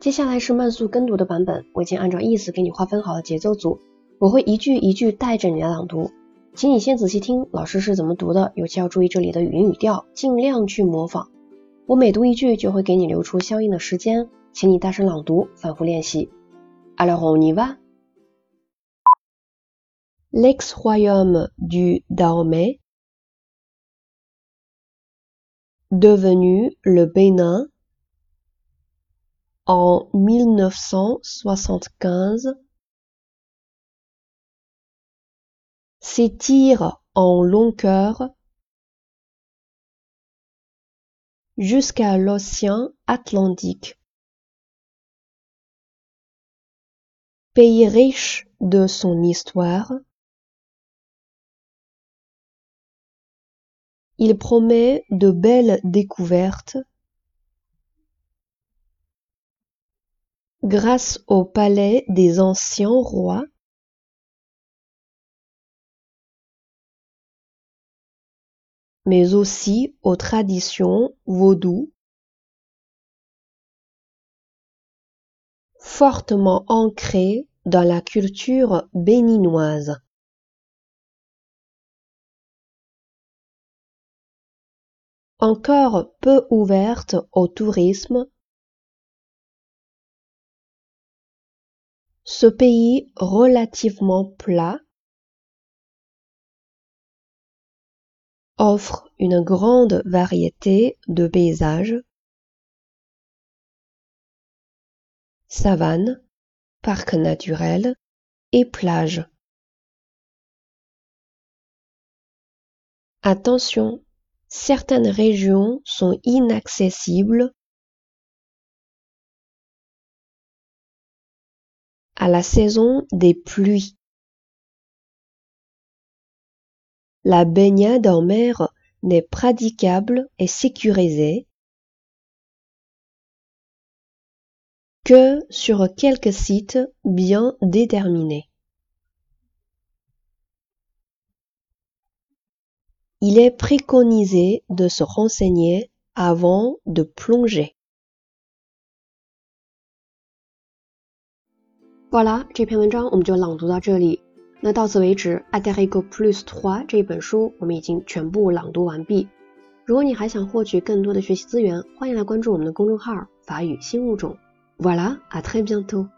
接下来是慢速跟读的版本，我已经按照意思给你划分好了节奏组，我会一句一句带着你来朗读，请你先仔细听老师是怎么读的，尤其要注意这里的语音语调，尽量去模仿。我每读一句就会给你留出相应的时间，请你大声朗读，反复练习。Alors on y va. L'ex-royaume du Dahomey, devenu le Bénin en 1975 s'étire en longueur jusqu'à l'océan Atlantique. Pays riche de son histoire, il promet de belles découvertes grâce au palais des anciens rois, mais aussi aux traditions vaudou, fortement ancrées dans la culture béninoise. Encore peu ouverte au tourisme, Ce pays relativement plat offre une grande variété de paysages, savanes, parcs naturels et plages. Attention, certaines régions sont inaccessibles à la saison des pluies. La baignade en mer n'est praticable et sécurisée que sur quelques sites bien déterminés. Il est préconisé de se renseigner avant de plonger. Voila，这篇文章我们就朗读到这里。那到此为止，《，Aderego Plus Trois》这本书我们已经全部朗读完毕。如果你还想获取更多的学习资源，欢迎来关注我们的公众号“法语新物种”。Voilà，à très bientôt。